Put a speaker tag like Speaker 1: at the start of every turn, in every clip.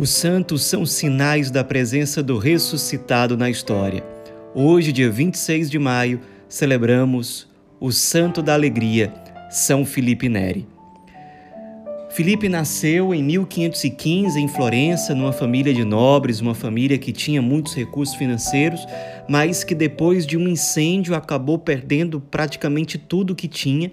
Speaker 1: Os santos são sinais da presença do ressuscitado na história. Hoje, dia 26 de maio, celebramos o Santo da Alegria, São Felipe Neri. Felipe nasceu em 1515 em Florença, numa família de nobres, uma família que tinha muitos recursos financeiros, mas que depois de um incêndio acabou perdendo praticamente tudo que tinha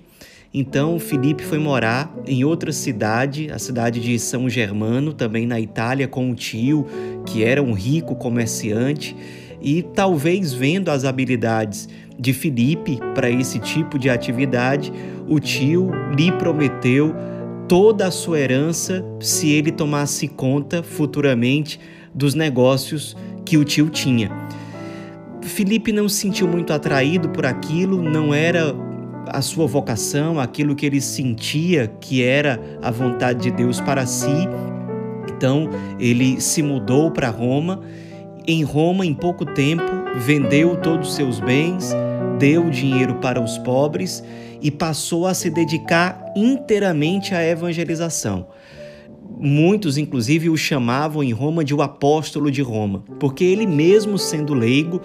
Speaker 1: então Felipe foi morar em outra cidade, a cidade de São Germano, também na Itália, com um tio que era um rico comerciante e talvez vendo as habilidades de Felipe para esse tipo de atividade, o tio lhe prometeu toda a sua herança se ele tomasse conta futuramente dos negócios que o tio tinha. Felipe não se sentiu muito atraído por aquilo, não era a sua vocação, aquilo que ele sentia que era a vontade de Deus para si. Então, ele se mudou para Roma. Em Roma, em pouco tempo, vendeu todos os seus bens, deu dinheiro para os pobres e passou a se dedicar inteiramente à evangelização. Muitos, inclusive, o chamavam em Roma de o apóstolo de Roma, porque ele mesmo sendo leigo,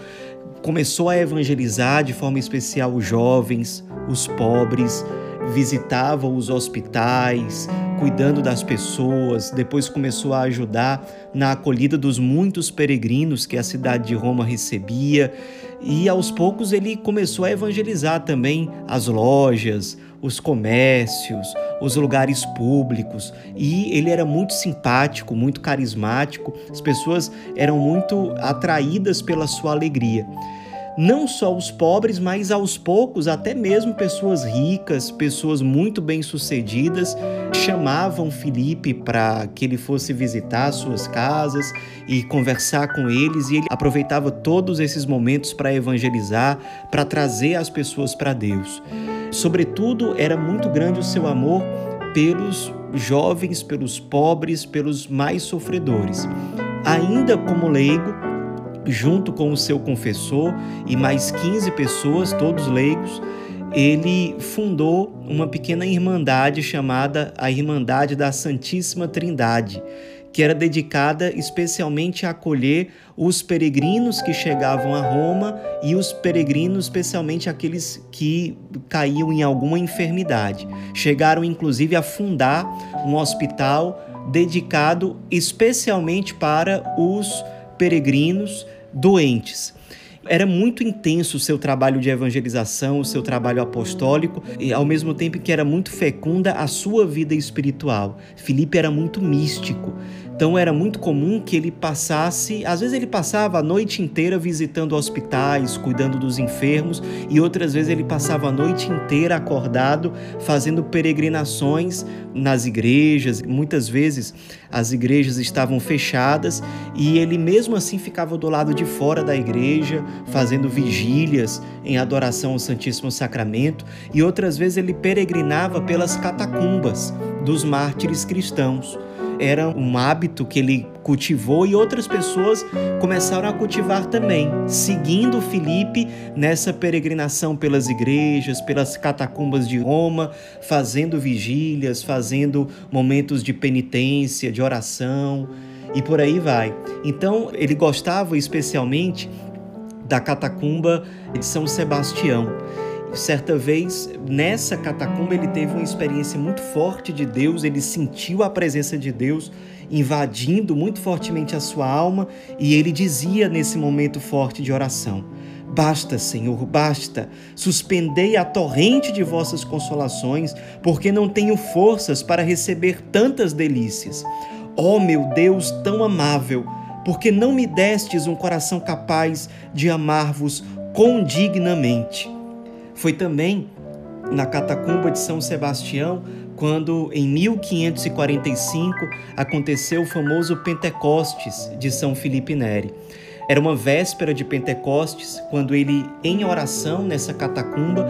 Speaker 1: começou a evangelizar de forma especial os jovens, os pobres, visitava os hospitais, cuidando das pessoas, depois começou a ajudar na acolhida dos muitos peregrinos que a cidade de Roma recebia, e aos poucos ele começou a evangelizar também as lojas, os comércios, os lugares públicos, e ele era muito simpático, muito carismático, as pessoas eram muito atraídas pela sua alegria. Não só os pobres, mas aos poucos até mesmo pessoas ricas, pessoas muito bem-sucedidas chamavam Felipe para que ele fosse visitar suas casas e conversar com eles, e ele aproveitava todos esses momentos para evangelizar, para trazer as pessoas para Deus. Sobretudo, era muito grande o seu amor pelos jovens, pelos pobres, pelos mais sofredores. Ainda como leigo, junto com o seu confessor e mais 15 pessoas, todos leigos, ele fundou uma pequena irmandade chamada a Irmandade da Santíssima Trindade, que era dedicada especialmente a acolher os peregrinos que chegavam a Roma e os peregrinos, especialmente aqueles que caíam em alguma enfermidade. Chegaram inclusive a fundar um hospital dedicado especialmente para os peregrinos doentes. Era muito intenso o seu trabalho de evangelização, o seu trabalho apostólico, e ao mesmo tempo que era muito fecunda a sua vida espiritual. Filipe era muito místico. Então era muito comum que ele passasse, às vezes ele passava a noite inteira visitando hospitais, cuidando dos enfermos, e outras vezes ele passava a noite inteira acordado fazendo peregrinações nas igrejas. Muitas vezes as igrejas estavam fechadas e ele mesmo assim ficava do lado de fora da igreja, fazendo vigílias em adoração ao Santíssimo Sacramento, e outras vezes ele peregrinava pelas catacumbas dos mártires cristãos era um hábito que ele cultivou e outras pessoas começaram a cultivar também, seguindo Filipe nessa peregrinação pelas igrejas, pelas catacumbas de Roma, fazendo vigílias, fazendo momentos de penitência, de oração e por aí vai. Então, ele gostava especialmente da catacumba de São Sebastião. Certa vez, nessa catacumba, ele teve uma experiência muito forte de Deus, ele sentiu a presença de Deus invadindo muito fortemente a sua alma e ele dizia nesse momento forte de oração: Basta, Senhor, basta. Suspendei a torrente de vossas consolações, porque não tenho forças para receber tantas delícias. Ó oh, meu Deus tão amável, porque não me destes um coração capaz de amar-vos condignamente. Foi também na catacumba de São Sebastião quando, em 1545, aconteceu o famoso Pentecostes de São Felipe Neri. Era uma véspera de Pentecostes, quando ele, em oração nessa catacumba,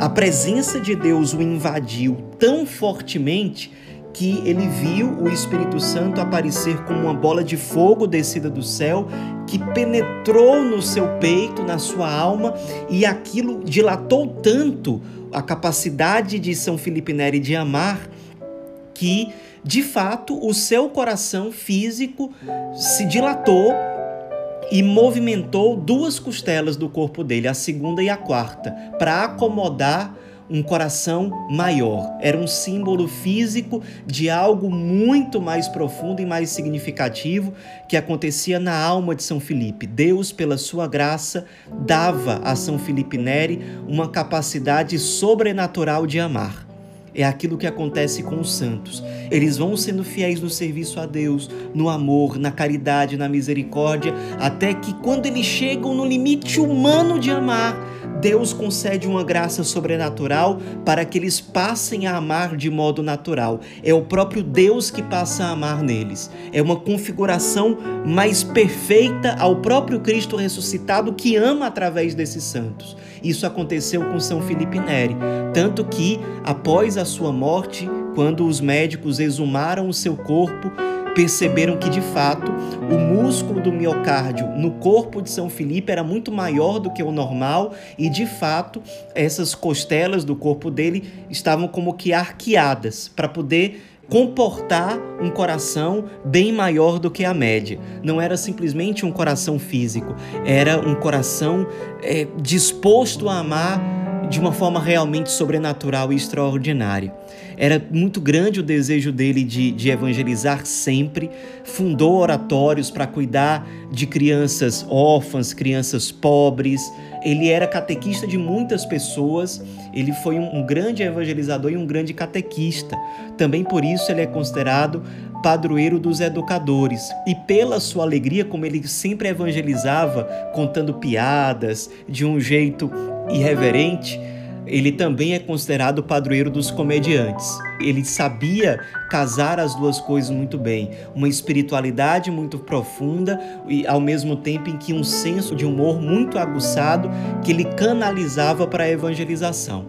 Speaker 1: a presença de Deus o invadiu tão fortemente que ele viu o Espírito Santo aparecer como uma bola de fogo descida do céu, que penetrou no seu peito, na sua alma, e aquilo dilatou tanto a capacidade de São Felipe Neri de amar, que de fato, o seu coração físico se dilatou e movimentou duas costelas do corpo dele, a segunda e a quarta, para acomodar um coração maior. Era um símbolo físico de algo muito mais profundo e mais significativo que acontecia na alma de São Felipe. Deus, pela sua graça, dava a São Felipe Neri uma capacidade sobrenatural de amar. É aquilo que acontece com os santos. Eles vão sendo fiéis no serviço a Deus, no amor, na caridade, na misericórdia, até que quando eles chegam no limite humano de amar, Deus concede uma graça sobrenatural para que eles passem a amar de modo natural. É o próprio Deus que passa a amar neles. É uma configuração mais perfeita ao próprio Cristo ressuscitado que ama através desses santos. Isso aconteceu com São Felipe Neri, tanto que após a sua morte, quando os médicos exumaram o seu corpo, perceberam que de fato o músculo do miocárdio no corpo de São Felipe era muito maior do que o normal e de fato essas costelas do corpo dele estavam como que arqueadas para poder comportar um coração bem maior do que a média. Não era simplesmente um coração físico, era um coração é, disposto a amar de uma forma realmente sobrenatural e extraordinária. Era muito grande o desejo dele de, de evangelizar sempre, fundou oratórios para cuidar de crianças órfãs, crianças pobres. Ele era catequista de muitas pessoas, ele foi um, um grande evangelizador e um grande catequista. Também por isso ele é considerado padroeiro dos educadores. E pela sua alegria, como ele sempre evangelizava, contando piadas de um jeito irreverente, ele também é considerado padroeiro dos comediantes. Ele sabia casar as duas coisas muito bem, uma espiritualidade muito profunda e ao mesmo tempo em que um senso de humor muito aguçado que ele canalizava para a evangelização.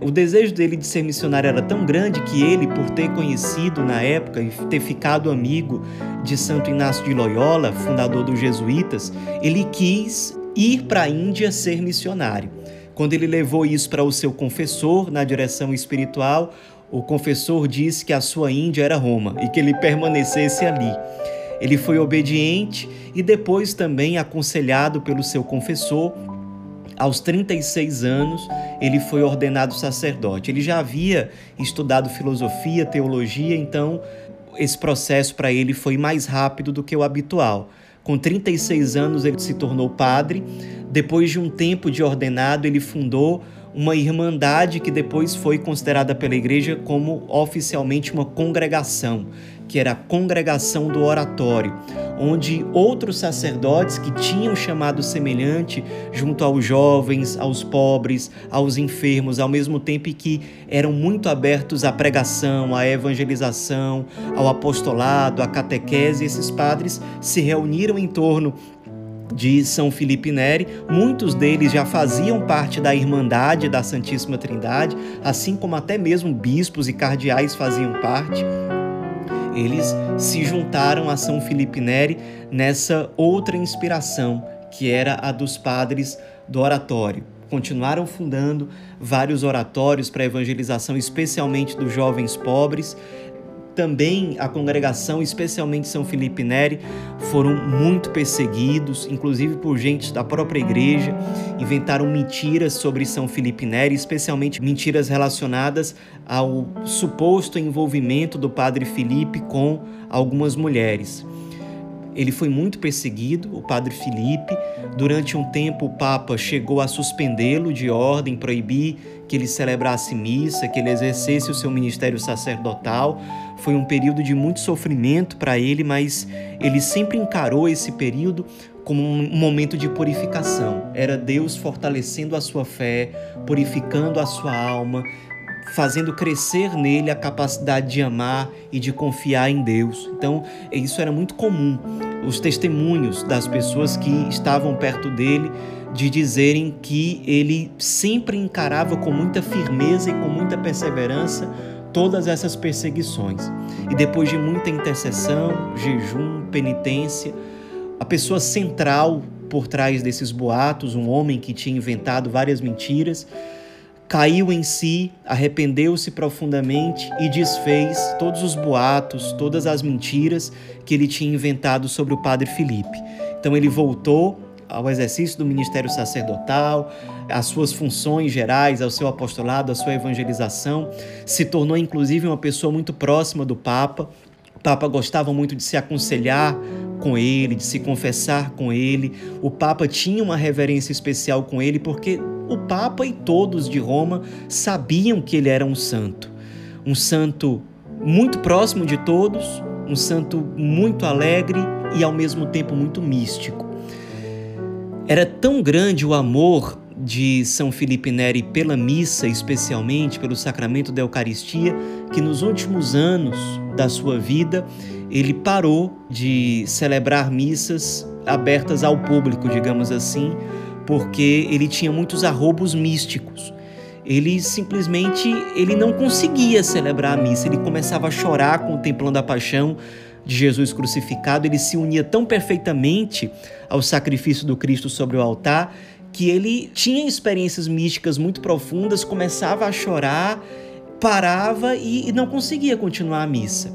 Speaker 1: O desejo dele de ser missionário era tão grande que ele, por ter conhecido na época e ter ficado amigo de Santo Inácio de Loyola, fundador dos jesuítas, ele quis ir para a Índia ser missionário. Quando ele levou isso para o seu confessor na direção espiritual, o confessor disse que a sua Índia era Roma e que ele permanecesse ali. Ele foi obediente e depois também aconselhado pelo seu confessor. Aos 36 anos, ele foi ordenado sacerdote. Ele já havia estudado filosofia, teologia, então esse processo para ele foi mais rápido do que o habitual. Com 36 anos, ele se tornou padre. Depois de um tempo de ordenado, ele fundou uma irmandade que depois foi considerada pela igreja como oficialmente uma congregação, que era a congregação do oratório, onde outros sacerdotes que tinham chamado semelhante junto aos jovens, aos pobres, aos enfermos, ao mesmo tempo que eram muito abertos à pregação, à evangelização, ao apostolado, à catequese, esses padres se reuniram em torno de São Felipe Neri, muitos deles já faziam parte da Irmandade da Santíssima Trindade, assim como até mesmo bispos e cardeais faziam parte. Eles se juntaram a São Felipe Neri nessa outra inspiração, que era a dos padres do oratório. Continuaram fundando vários oratórios para evangelização, especialmente dos jovens pobres, também a congregação, especialmente São Felipe Neri, foram muito perseguidos, inclusive por gente da própria igreja. Inventaram mentiras sobre São Felipe Neri, especialmente mentiras relacionadas ao suposto envolvimento do padre Felipe com algumas mulheres. Ele foi muito perseguido, o padre Filipe. Durante um tempo, o Papa chegou a suspendê-lo de ordem, proibir que ele celebrasse missa, que ele exercesse o seu ministério sacerdotal. Foi um período de muito sofrimento para ele, mas ele sempre encarou esse período como um momento de purificação. Era Deus fortalecendo a sua fé, purificando a sua alma, fazendo crescer nele a capacidade de amar e de confiar em Deus. Então, isso era muito comum. Os testemunhos das pessoas que estavam perto dele de dizerem que ele sempre encarava com muita firmeza e com muita perseverança todas essas perseguições. E depois de muita intercessão, jejum, penitência, a pessoa central por trás desses boatos, um homem que tinha inventado várias mentiras, caiu em si, arrependeu-se profundamente e desfez todos os boatos, todas as mentiras que ele tinha inventado sobre o padre Filipe. Então ele voltou ao exercício do ministério sacerdotal, às suas funções gerais, ao seu apostolado, à sua evangelização, se tornou inclusive uma pessoa muito próxima do Papa. O Papa gostava muito de se aconselhar com ele, de se confessar com ele. O Papa tinha uma reverência especial com ele porque o Papa e todos de Roma sabiam que ele era um santo. Um santo muito próximo de todos, um santo muito alegre e ao mesmo tempo muito místico. Era tão grande o amor de São Felipe Neri pela missa, especialmente pelo sacramento da Eucaristia, que nos últimos anos da sua vida ele parou de celebrar missas abertas ao público, digamos assim, porque ele tinha muitos arrobos místicos. Ele simplesmente ele não conseguia celebrar a missa, ele começava a chorar contemplando a paixão de Jesus crucificado, ele se unia tão perfeitamente ao sacrifício do Cristo sobre o altar que ele tinha experiências místicas muito profundas, começava a chorar, parava e não conseguia continuar a missa.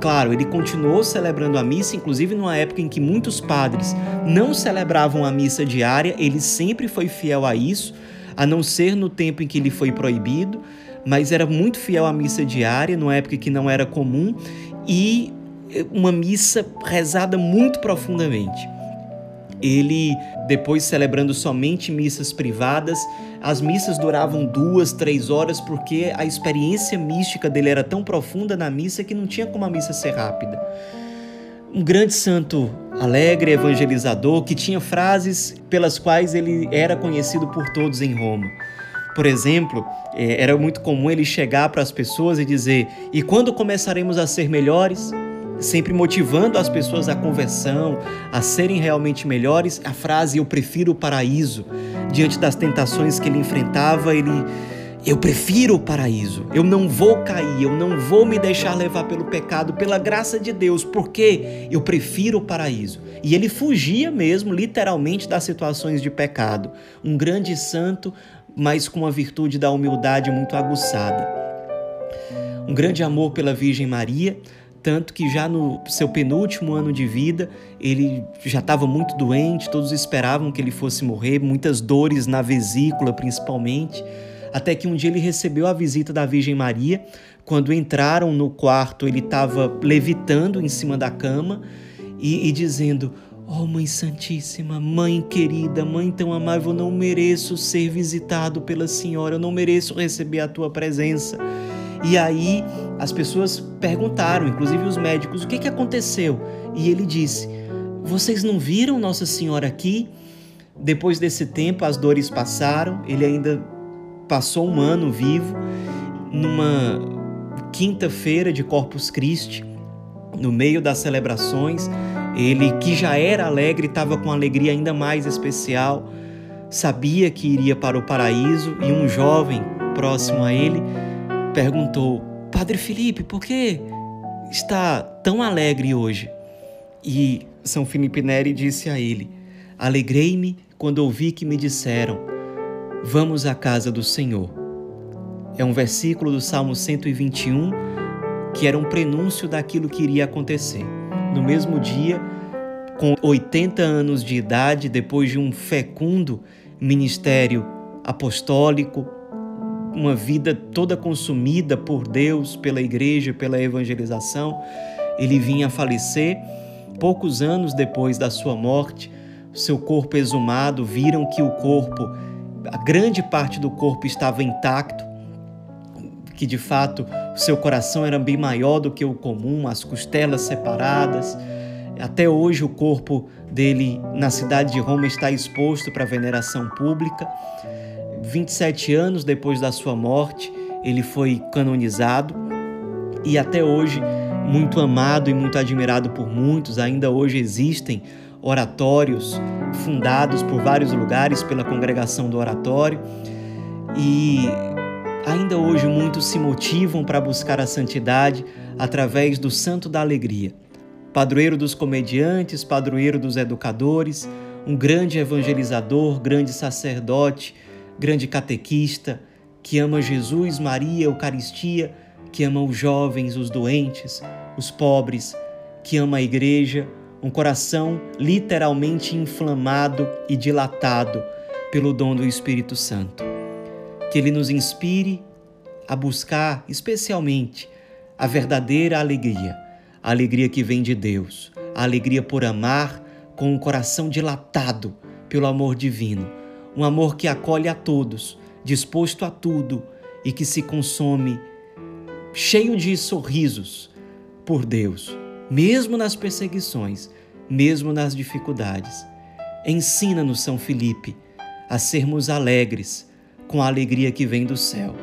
Speaker 1: Claro, ele continuou celebrando a missa, inclusive numa época em que muitos padres não celebravam a missa diária, ele sempre foi fiel a isso, a não ser no tempo em que ele foi proibido, mas era muito fiel à missa diária, numa época que não era comum, e uma missa rezada muito profundamente. Ele, depois celebrando somente missas privadas, as missas duravam duas, três horas, porque a experiência mística dele era tão profunda na missa que não tinha como a missa ser rápida. Um grande santo alegre, evangelizador, que tinha frases pelas quais ele era conhecido por todos em Roma. Por exemplo, é, era muito comum ele chegar para as pessoas e dizer: E quando começaremos a ser melhores? Sempre motivando as pessoas à conversão, a serem realmente melhores, a frase eu prefiro o paraíso, diante das tentações que ele enfrentava, ele eu prefiro o paraíso. Eu não vou cair, eu não vou me deixar levar pelo pecado, pela graça de Deus, porque eu prefiro o paraíso. E ele fugia mesmo, literalmente, das situações de pecado. Um grande santo, mas com a virtude da humildade muito aguçada. Um grande amor pela Virgem Maria, tanto que já no seu penúltimo ano de vida, ele já estava muito doente, todos esperavam que ele fosse morrer, muitas dores na vesícula principalmente, até que um dia ele recebeu a visita da Virgem Maria. Quando entraram no quarto, ele estava levitando em cima da cama e, e dizendo: Oh, Mãe Santíssima, Mãe querida, Mãe tão amável, não mereço ser visitado pela Senhora, eu não mereço receber a tua presença. E aí as pessoas perguntaram, inclusive os médicos, o que, que aconteceu? E ele disse: Vocês não viram Nossa Senhora aqui? Depois desse tempo, as dores passaram, ele ainda passou um ano vivo, numa quinta-feira de Corpus Christi, no meio das celebrações, ele que já era alegre, estava com alegria ainda mais especial, sabia que iria para o paraíso e um jovem próximo a ele perguntou: Padre Felipe, por que está tão alegre hoje? E São Felipe Neri disse a ele: Alegrei-me quando ouvi que me disseram: Vamos à casa do Senhor. É um versículo do Salmo 121 que era um prenúncio daquilo que iria acontecer. No mesmo dia, com 80 anos de idade, depois de um fecundo ministério apostólico, uma vida toda consumida por Deus, pela igreja, pela evangelização. Ele vinha a falecer. Poucos anos depois da sua morte, seu corpo exumado, viram que o corpo, a grande parte do corpo estava intacto, que de fato seu coração era bem maior do que o comum, as costelas separadas. Até hoje o corpo dele na cidade de Roma está exposto para veneração pública. 27 anos depois da sua morte, ele foi canonizado e até hoje muito amado e muito admirado por muitos. Ainda hoje existem oratórios fundados por vários lugares pela congregação do oratório e ainda hoje muitos se motivam para buscar a santidade através do Santo da Alegria. Padroeiro dos comediantes, padroeiro dos educadores, um grande evangelizador, grande sacerdote, grande catequista, que ama Jesus, Maria, Eucaristia, que ama os jovens, os doentes, os pobres, que ama a igreja, um coração literalmente inflamado e dilatado pelo dom do Espírito Santo. Que ele nos inspire a buscar especialmente a verdadeira alegria, a alegria que vem de Deus, a alegria por amar com o coração dilatado pelo amor divino, um amor que acolhe a todos, disposto a tudo e que se consome cheio de sorrisos por Deus, mesmo nas perseguições, mesmo nas dificuldades. Ensina-nos, São Felipe, a sermos alegres com a alegria que vem do céu,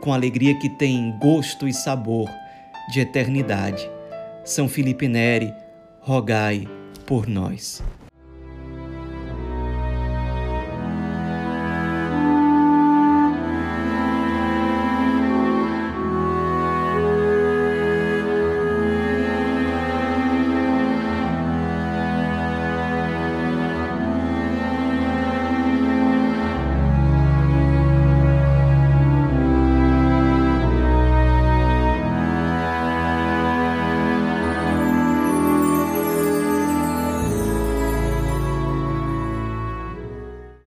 Speaker 1: com a alegria que tem gosto e sabor de eternidade. São Felipe Neri, rogai por nós.